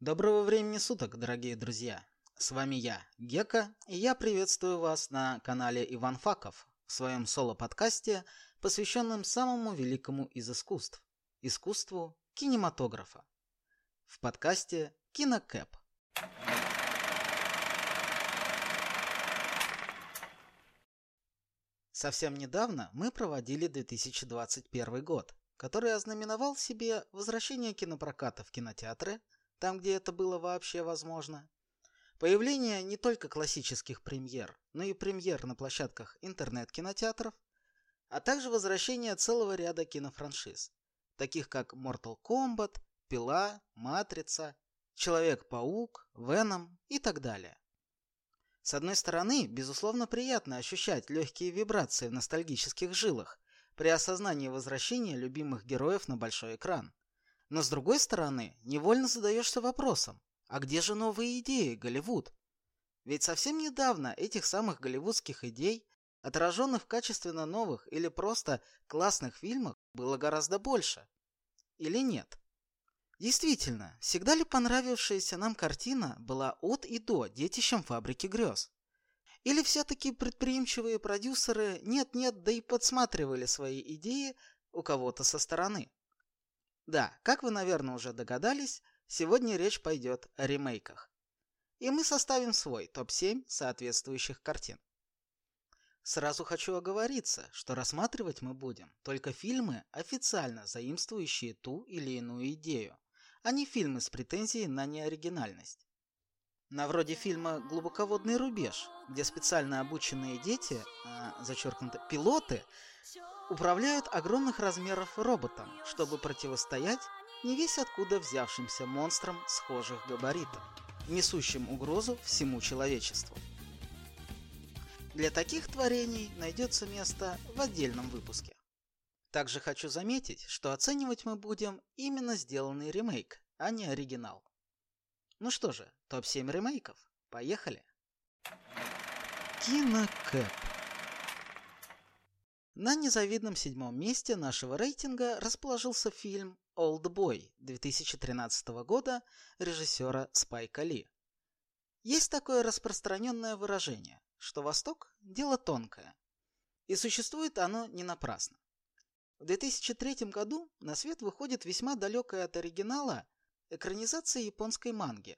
Доброго времени суток, дорогие друзья! С вами я, Гека, и я приветствую вас на канале Иван Факов в своем соло-подкасте, посвященном самому великому из искусств – искусству кинематографа. В подкасте «Кинокэп». Совсем недавно мы проводили 2021 год, который ознаменовал себе возвращение кинопроката в кинотеатры – там, где это было вообще возможно. Появление не только классических премьер, но и премьер на площадках интернет-кинотеатров, а также возвращение целого ряда кинофраншиз, таких как Mortal Kombat, Пила, Матрица, Человек-паук, Веном и так далее. С одной стороны, безусловно приятно ощущать легкие вибрации в ностальгических жилах при осознании возвращения любимых героев на большой экран. Но с другой стороны, невольно задаешься вопросом, а где же новые идеи, Голливуд? Ведь совсем недавно этих самых голливудских идей, отраженных в качественно новых или просто классных фильмах, было гораздо больше. Или нет? Действительно, всегда ли понравившаяся нам картина была от и до детищем фабрики грез? Или все-таки предприимчивые продюсеры нет-нет, да и подсматривали свои идеи у кого-то со стороны? Да, как вы, наверное, уже догадались, сегодня речь пойдет о ремейках. И мы составим свой топ-7 соответствующих картин. Сразу хочу оговориться, что рассматривать мы будем только фильмы, официально заимствующие ту или иную идею, а не фильмы с претензией на неоригинальность. На вроде фильма «Глубоководный рубеж», где специально обученные дети, а, зачеркнуто пилоты, управляют огромных размеров роботом, чтобы противостоять не весь откуда взявшимся монстрам схожих габаритов, несущим угрозу всему человечеству. Для таких творений найдется место в отдельном выпуске. Также хочу заметить, что оценивать мы будем именно сделанный ремейк, а не оригинал. Ну что же, топ-7 ремейков. Поехали! Кинокэп на незавидном седьмом месте нашего рейтинга расположился фильм «Олдбой» 2013 года режиссера Спайка Ли. Есть такое распространенное выражение, что Восток – дело тонкое. И существует оно не напрасно. В 2003 году на свет выходит весьма далекая от оригинала экранизация японской манги,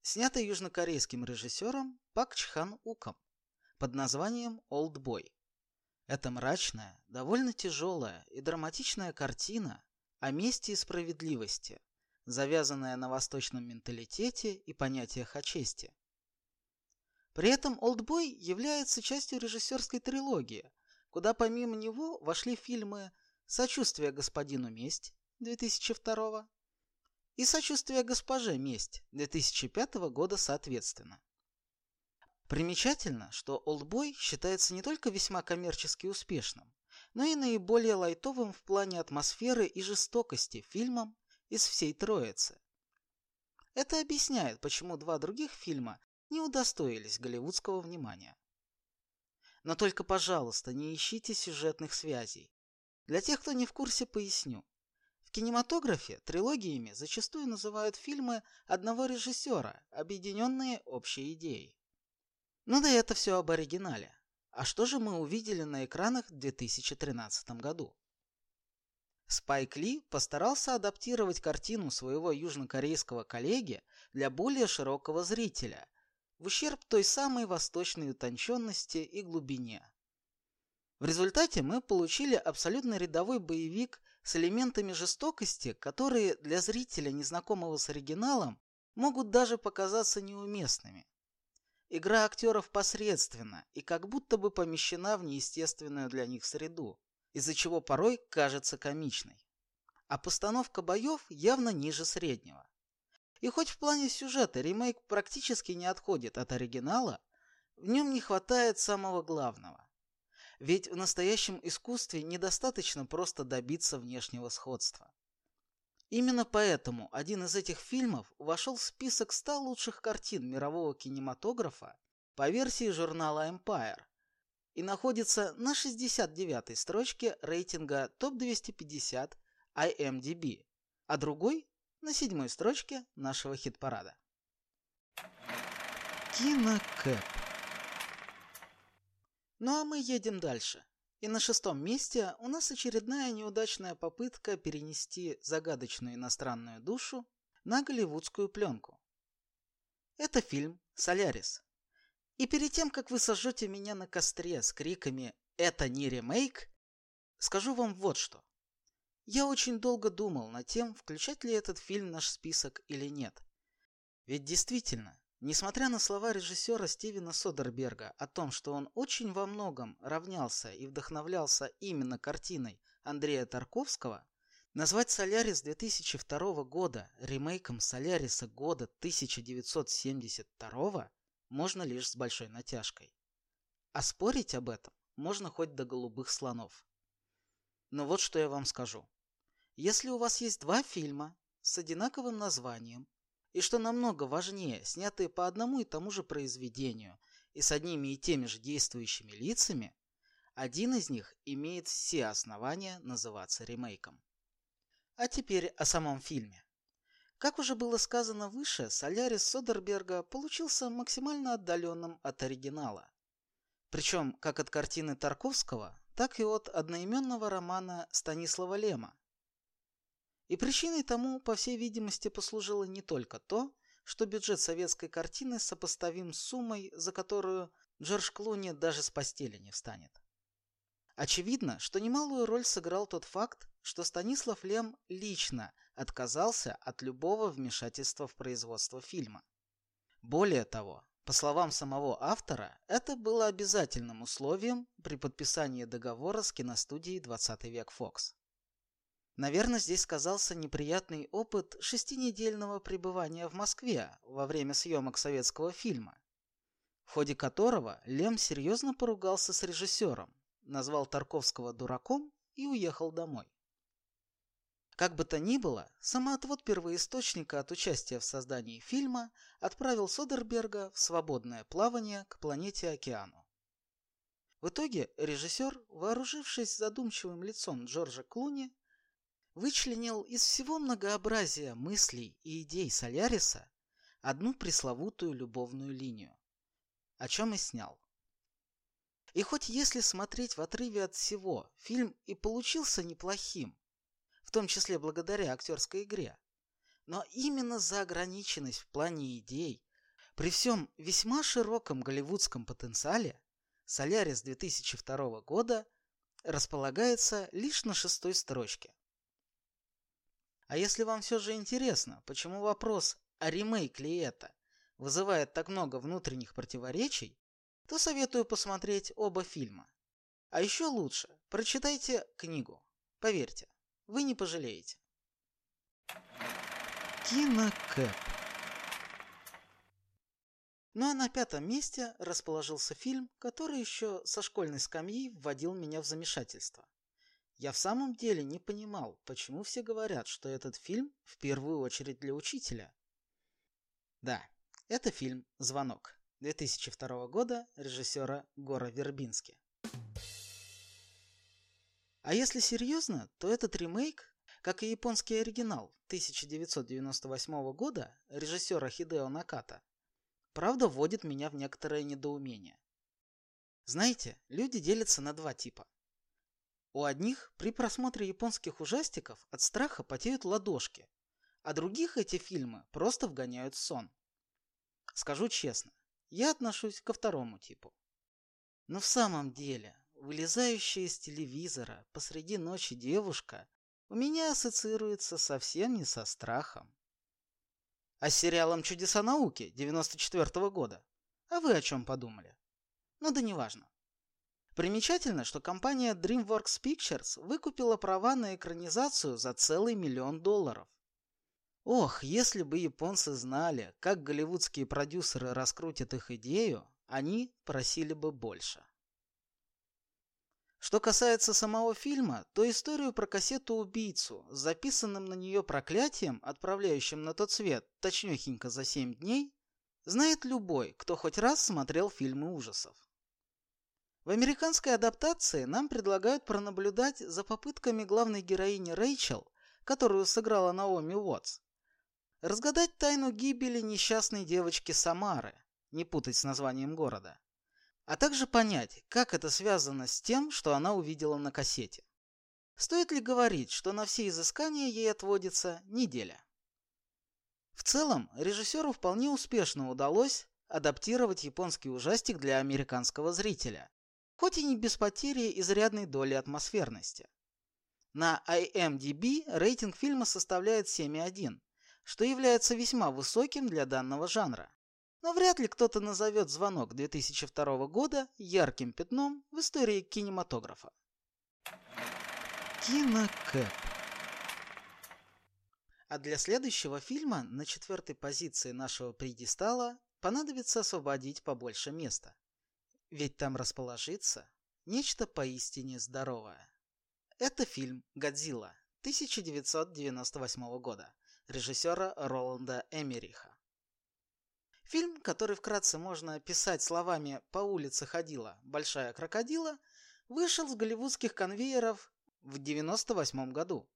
снятая южнокорейским режиссером Пак Чхан Уком под названием «Олдбой». Это мрачная, довольно тяжелая и драматичная картина о мести и справедливости, завязанная на восточном менталитете и понятиях о чести. При этом «Олдбой» является частью режиссерской трилогии, куда помимо него вошли фильмы «Сочувствие господину месть» 2002 и «Сочувствие госпоже месть» 2005 года соответственно. Примечательно, что «Олдбой» считается не только весьма коммерчески успешным, но и наиболее лайтовым в плане атмосферы и жестокости фильмом из всей троицы. Это объясняет, почему два других фильма не удостоились голливудского внимания. Но только, пожалуйста, не ищите сюжетных связей. Для тех, кто не в курсе, поясню. В кинематографе трилогиями зачастую называют фильмы одного режиссера, объединенные общей идеей. Ну да это все об оригинале. А что же мы увидели на экранах в 2013 году? Спайк Ли постарался адаптировать картину своего южнокорейского коллеги для более широкого зрителя, в ущерб той самой восточной утонченности и глубине. В результате мы получили абсолютно рядовой боевик с элементами жестокости, которые для зрителя, незнакомого с оригиналом, могут даже показаться неуместными. Игра актеров посредственна и как будто бы помещена в неестественную для них среду, из-за чего порой кажется комичной. А постановка боев явно ниже среднего. И хоть в плане сюжета ремейк практически не отходит от оригинала, в нем не хватает самого главного. Ведь в настоящем искусстве недостаточно просто добиться внешнего сходства. Именно поэтому один из этих фильмов вошел в список 100 лучших картин мирового кинематографа по версии журнала Empire и находится на 69-й строчке рейтинга топ-250 IMDb, а другой на седьмой строчке нашего хит-парада. Кинокэп. Ну а мы едем дальше. И на шестом месте у нас очередная неудачная попытка перенести загадочную иностранную душу на голливудскую пленку. Это фильм «Солярис». И перед тем, как вы сожжете меня на костре с криками «Это не ремейк», скажу вам вот что. Я очень долго думал над тем, включать ли этот фильм в наш список или нет. Ведь действительно, Несмотря на слова режиссера Стивена Содерберга о том, что он очень во многом равнялся и вдохновлялся именно картиной Андрея Тарковского, назвать «Солярис» 2002 года ремейком «Соляриса» года 1972 можно лишь с большой натяжкой. А спорить об этом можно хоть до голубых слонов. Но вот что я вам скажу. Если у вас есть два фильма с одинаковым названием, и что намного важнее, снятые по одному и тому же произведению и с одними и теми же действующими лицами, один из них имеет все основания называться ремейком. А теперь о самом фильме. Как уже было сказано выше, Солярис Содерберга получился максимально отдаленным от оригинала. Причем как от картины Тарковского, так и от одноименного романа Станислава Лема, и причиной тому, по всей видимости, послужило не только то, что бюджет советской картины сопоставим с суммой, за которую Джордж Клуни даже с постели не встанет. Очевидно, что немалую роль сыграл тот факт, что Станислав Лем лично отказался от любого вмешательства в производство фильма. Более того, по словам самого автора, это было обязательным условием при подписании договора с киностудией «20 век Фокс». Наверное, здесь сказался неприятный опыт шестинедельного пребывания в Москве во время съемок советского фильма, в ходе которого Лем серьезно поругался с режиссером, назвал Тарковского дураком и уехал домой. Как бы то ни было, самоотвод первоисточника от участия в создании фильма отправил Содерберга в свободное плавание к планете Океану. В итоге режиссер, вооружившись задумчивым лицом Джорджа Клуни, вычленил из всего многообразия мыслей и идей Соляриса одну пресловутую любовную линию, о чем и снял. И хоть если смотреть в отрыве от всего, фильм и получился неплохим, в том числе благодаря актерской игре, но именно за ограниченность в плане идей, при всем весьма широком голливудском потенциале, «Солярис» 2002 года располагается лишь на шестой строчке. А если вам все же интересно, почему вопрос «а ремейк ли это?» вызывает так много внутренних противоречий, то советую посмотреть оба фильма. А еще лучше, прочитайте книгу. Поверьте, вы не пожалеете. Кинокэп. Ну а на пятом месте расположился фильм, который еще со школьной скамьи вводил меня в замешательство. Я в самом деле не понимал, почему все говорят, что этот фильм в первую очередь для учителя. Да, это фильм «Звонок» 2002 года режиссера Гора Вербински. А если серьезно, то этот ремейк, как и японский оригинал 1998 года режиссера Хидео Наката, правда вводит меня в некоторое недоумение. Знаете, люди делятся на два типа – у одних при просмотре японских ужастиков от страха потеют ладошки, а других эти фильмы просто вгоняют в сон. Скажу честно, я отношусь ко второму типу. Но в самом деле, вылезающая из телевизора посреди ночи девушка у меня ассоциируется совсем не со страхом. А с сериалом «Чудеса науки» 94 -го года. А вы о чем подумали? Ну да неважно. Примечательно, что компания DreamWorks Pictures выкупила права на экранизацию за целый миллион долларов. Ох, если бы японцы знали, как голливудские продюсеры раскрутят их идею, они просили бы больше. Что касается самого фильма, то историю про кассету-убийцу с записанным на нее проклятием, отправляющим на тот свет точнёхенько за 7 дней, знает любой, кто хоть раз смотрел фильмы ужасов. В американской адаптации нам предлагают пронаблюдать за попытками главной героини Рэйчел, которую сыграла Наоми Уотс, разгадать тайну гибели несчастной девочки Самары, не путать с названием города, а также понять, как это связано с тем, что она увидела на кассете. Стоит ли говорить, что на все изыскания ей отводится неделя? В целом, режиссеру вполне успешно удалось адаптировать японский ужастик для американского зрителя, хоть и не без потери изрядной доли атмосферности. На IMDb рейтинг фильма составляет 7,1, что является весьма высоким для данного жанра. Но вряд ли кто-то назовет «Звонок» 2002 года ярким пятном в истории кинематографа. Кинокэп А для следующего фильма на четвертой позиции нашего предистала понадобится освободить побольше места. Ведь там расположится нечто поистине здоровое. Это фильм «Годзилла» 1998 года режиссера Роланда Эмериха. Фильм, который вкратце можно описать словами «По улице ходила большая крокодила», вышел с голливудских конвейеров в 98 году.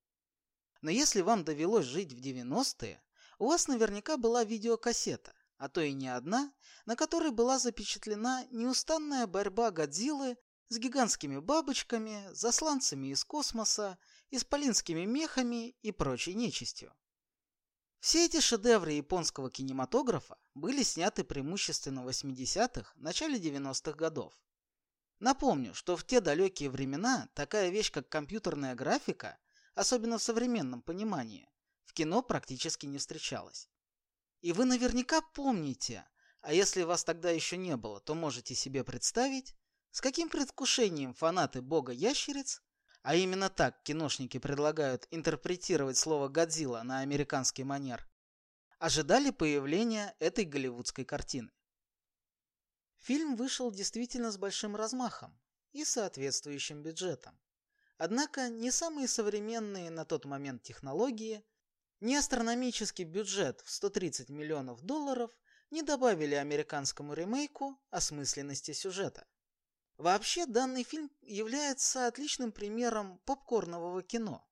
Но если вам довелось жить в 90-е, у вас наверняка была видеокассета, а то и не одна, на которой была запечатлена неустанная борьба Годзиллы с гигантскими бабочками, засланцами из космоса, исполинскими мехами и прочей нечистью. Все эти шедевры японского кинематографа были сняты преимущественно в 80-х, начале 90-х годов. Напомню, что в те далекие времена такая вещь, как компьютерная графика, особенно в современном понимании, в кино практически не встречалась. И вы наверняка помните, а если вас тогда еще не было, то можете себе представить, с каким предвкушением фанаты бога ящериц а именно так киношники предлагают интерпретировать слово «Годзилла» на американский манер, ожидали появления этой голливудской картины. Фильм вышел действительно с большим размахом и соответствующим бюджетом. Однако не самые современные на тот момент технологии, ни астрономический бюджет в 130 миллионов долларов не добавили американскому ремейку осмысленности сюжета. Вообще, данный фильм является отличным примером попкорнового кино.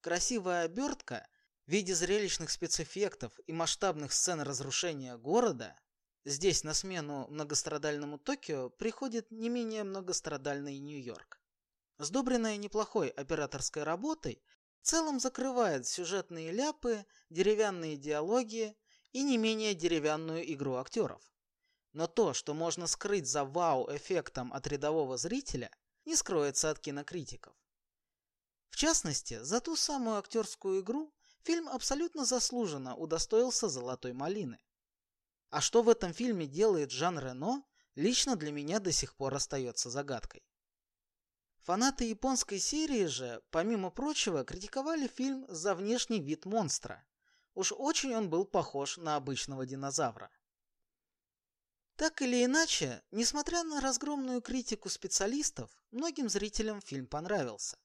Красивая обертка в виде зрелищных спецэффектов и масштабных сцен разрушения города здесь на смену многострадальному Токио приходит не менее многострадальный Нью-Йорк. Сдобренная неплохой операторской работой, в целом закрывает сюжетные ляпы, деревянные диалоги и не менее деревянную игру актеров. Но то, что можно скрыть за вау-эффектом от рядового зрителя, не скроется от кинокритиков. В частности, за ту самую актерскую игру фильм абсолютно заслуженно удостоился «Золотой малины». А что в этом фильме делает Жан Рено, лично для меня до сих пор остается загадкой. Фанаты японской серии же, помимо прочего, критиковали фильм за внешний вид монстра. Уж очень он был похож на обычного динозавра. Так или иначе, несмотря на разгромную критику специалистов, многим зрителям фильм понравился.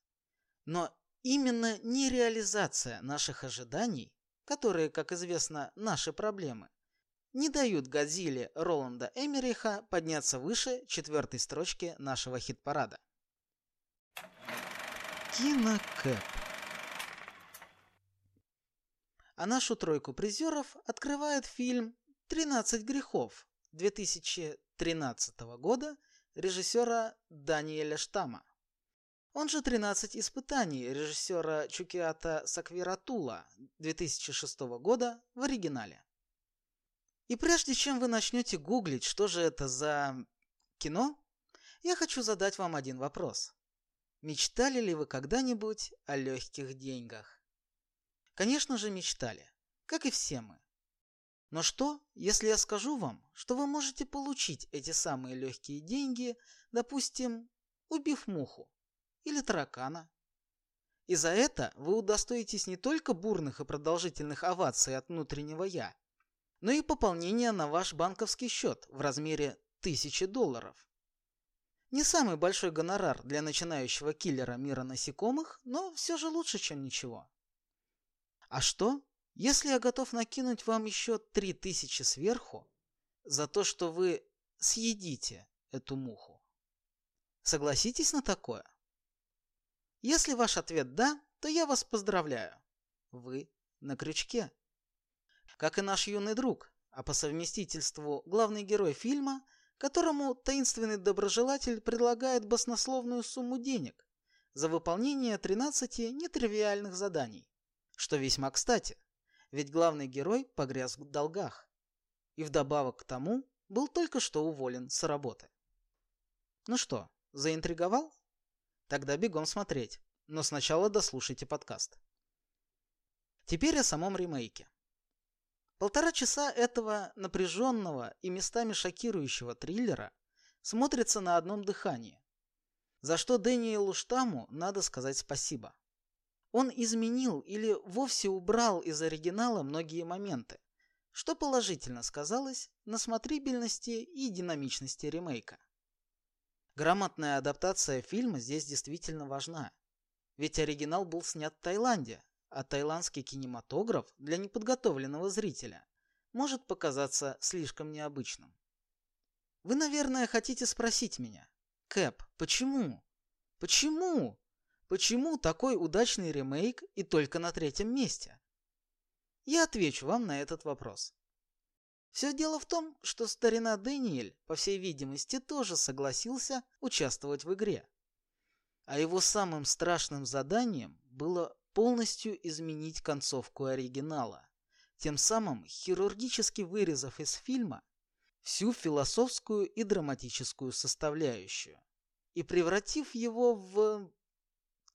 Но именно нереализация наших ожиданий, которые, как известно, наши проблемы, не дают Годзилле Роланда Эмериха подняться выше четвертой строчки нашего хит-парада. Кинокэп А нашу тройку призеров открывает фильм «13 грехов» 2013 года режиссера Даниэля Штама. Он же «13 испытаний» режиссера Чукиата Саквиратула 2006 года в оригинале. И прежде чем вы начнете гуглить, что же это за кино, я хочу задать вам один вопрос. Мечтали ли вы когда-нибудь о легких деньгах? Конечно же мечтали, как и все мы. Но что, если я скажу вам, что вы можете получить эти самые легкие деньги, допустим, убив муху или таракана? И за это вы удостоитесь не только бурных и продолжительных оваций от внутреннего «я», но и пополнения на ваш банковский счет в размере 1000 долларов. Не самый большой гонорар для начинающего киллера мира насекомых, но все же лучше, чем ничего. А что, если я готов накинуть вам еще три тысячи сверху за то, что вы съедите эту муху, согласитесь на такое? Если ваш ответ «да», то я вас поздравляю. Вы на крючке. как и наш юный друг, а по совместительству главный герой фильма, которому таинственный доброжелатель предлагает баснословную сумму денег за выполнение 13 нетривиальных заданий. Что весьма кстати, ведь главный герой погряз в долгах. И вдобавок к тому был только что уволен с работы. Ну что, заинтриговал? Тогда бегом смотреть, но сначала дослушайте подкаст. Теперь о самом ремейке. Полтора часа этого напряженного и местами шокирующего триллера смотрится на одном дыхании, за что Дэниелу Штаму надо сказать спасибо. Он изменил или вовсе убрал из оригинала многие моменты, что положительно сказалось на смотрибельности и динамичности ремейка. Грамотная адаптация фильма здесь действительно важна, ведь оригинал был снят в Таиланде, а таиландский кинематограф для неподготовленного зрителя может показаться слишком необычным. Вы, наверное, хотите спросить меня, Кэп, почему? Почему? Почему такой удачный ремейк и только на третьем месте? Я отвечу вам на этот вопрос. Все дело в том, что старина Дэниэль, по всей видимости, тоже согласился участвовать в игре. А его самым страшным заданием было полностью изменить концовку оригинала, тем самым хирургически вырезав из фильма всю философскую и драматическую составляющую и превратив его в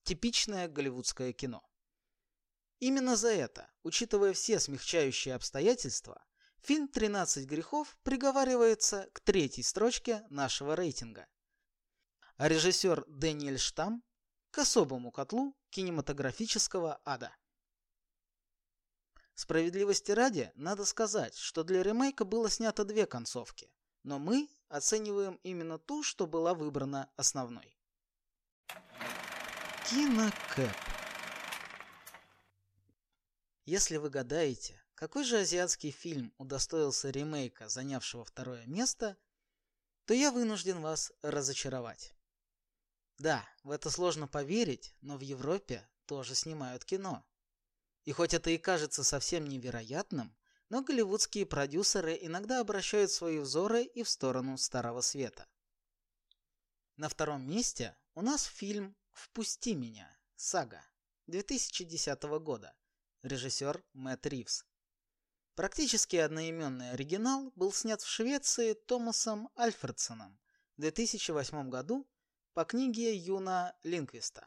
Типичное голливудское кино. Именно за это, учитывая все смягчающие обстоятельства, фильм «13 грехов» приговаривается к третьей строчке нашего рейтинга. А режиссер Дэниэль Штам к особому котлу кинематографического ада. Справедливости ради, надо сказать, что для ремейка было снято две концовки, но мы оцениваем именно ту, что была выбрана основной. Кинокэп. Если вы гадаете, какой же азиатский фильм удостоился ремейка, занявшего второе место, то я вынужден вас разочаровать. Да, в это сложно поверить, но в Европе тоже снимают кино. И хоть это и кажется совсем невероятным, но голливудские продюсеры иногда обращают свои взоры и в сторону Старого Света. На втором месте у нас фильм «Впусти меня. Сага» 2010 года. Режиссер Мэтт Ривз. Практически одноименный оригинал был снят в Швеции Томасом Альфредсоном в 2008 году по книге Юна Линквиста.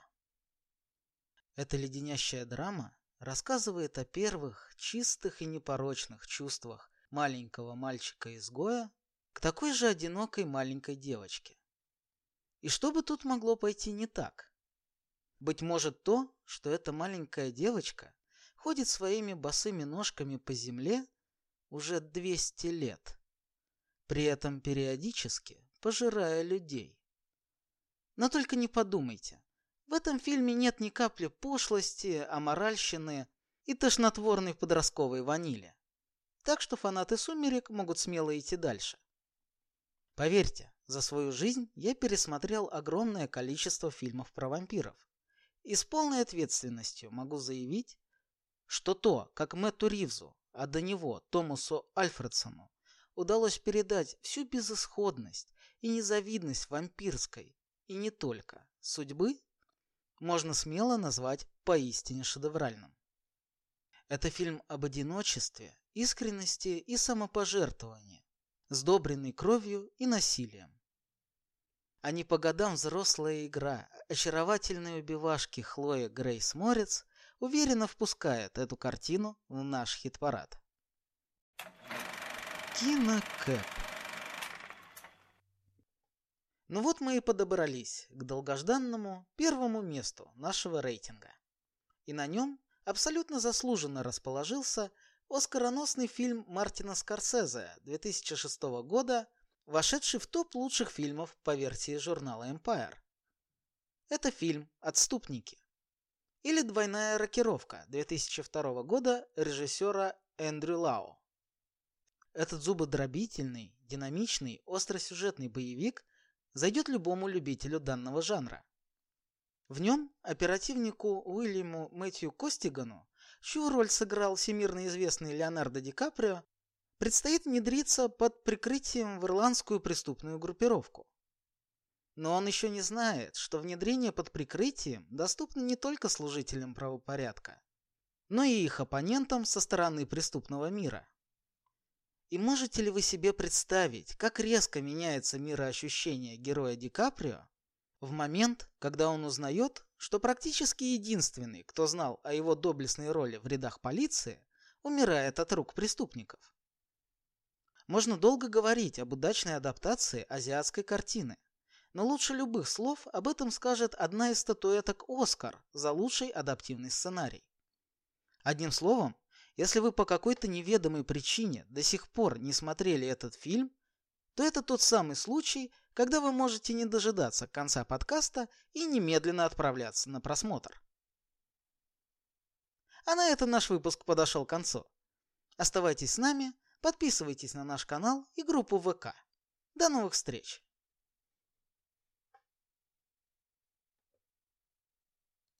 Эта леденящая драма рассказывает о первых чистых и непорочных чувствах маленького мальчика-изгоя к такой же одинокой маленькой девочке. И что бы тут могло пойти не так? Быть может то, что эта маленькая девочка ходит своими босыми ножками по земле уже 200 лет, при этом периодически пожирая людей. Но только не подумайте, в этом фильме нет ни капли пошлости, аморальщины и тошнотворной подростковой ванили. Так что фанаты «Сумерек» могут смело идти дальше. Поверьте, за свою жизнь я пересмотрел огромное количество фильмов про вампиров. И с полной ответственностью могу заявить, что то, как Мэтту Ривзу, а до него Томасу Альфредсону, удалось передать всю безысходность и незавидность вампирской, и не только, судьбы, можно смело назвать поистине шедевральным. Это фильм об одиночестве, искренности и самопожертвовании, сдобренный кровью и насилием а не по годам взрослая игра. Очаровательные убивашки Хлоя Грейс Морец уверенно впускает эту картину в наш хит-парад. Кинокэп. Ну вот мы и подобрались к долгожданному первому месту нашего рейтинга. И на нем абсолютно заслуженно расположился оскароносный фильм Мартина Скорсезе 2006 года вошедший в топ лучших фильмов по версии журнала Empire. Это фильм «Отступники» или «Двойная рокировка» 2002 года режиссера Эндрю Лао. Этот зубодробительный, динамичный, остросюжетный боевик зайдет любому любителю данного жанра. В нем оперативнику Уильяму Мэтью Костигану чью роль сыграл всемирно известный Леонардо Ди Каприо, предстоит внедриться под прикрытием в ирландскую преступную группировку. Но он еще не знает, что внедрение под прикрытием доступно не только служителям правопорядка, но и их оппонентам со стороны преступного мира. И можете ли вы себе представить, как резко меняется мироощущение героя Ди Каприо в момент, когда он узнает, что практически единственный, кто знал о его доблестной роли в рядах полиции, умирает от рук преступников? Можно долго говорить об удачной адаптации азиатской картины, но лучше любых слов об этом скажет одна из статуэток «Оскар» за лучший адаптивный сценарий. Одним словом, если вы по какой-то неведомой причине до сих пор не смотрели этот фильм, то это тот самый случай, когда вы можете не дожидаться конца подкаста и немедленно отправляться на просмотр. А на этом наш выпуск подошел к концу. Оставайтесь с нами – Подписывайтесь на наш канал и группу ВК. До новых встреч!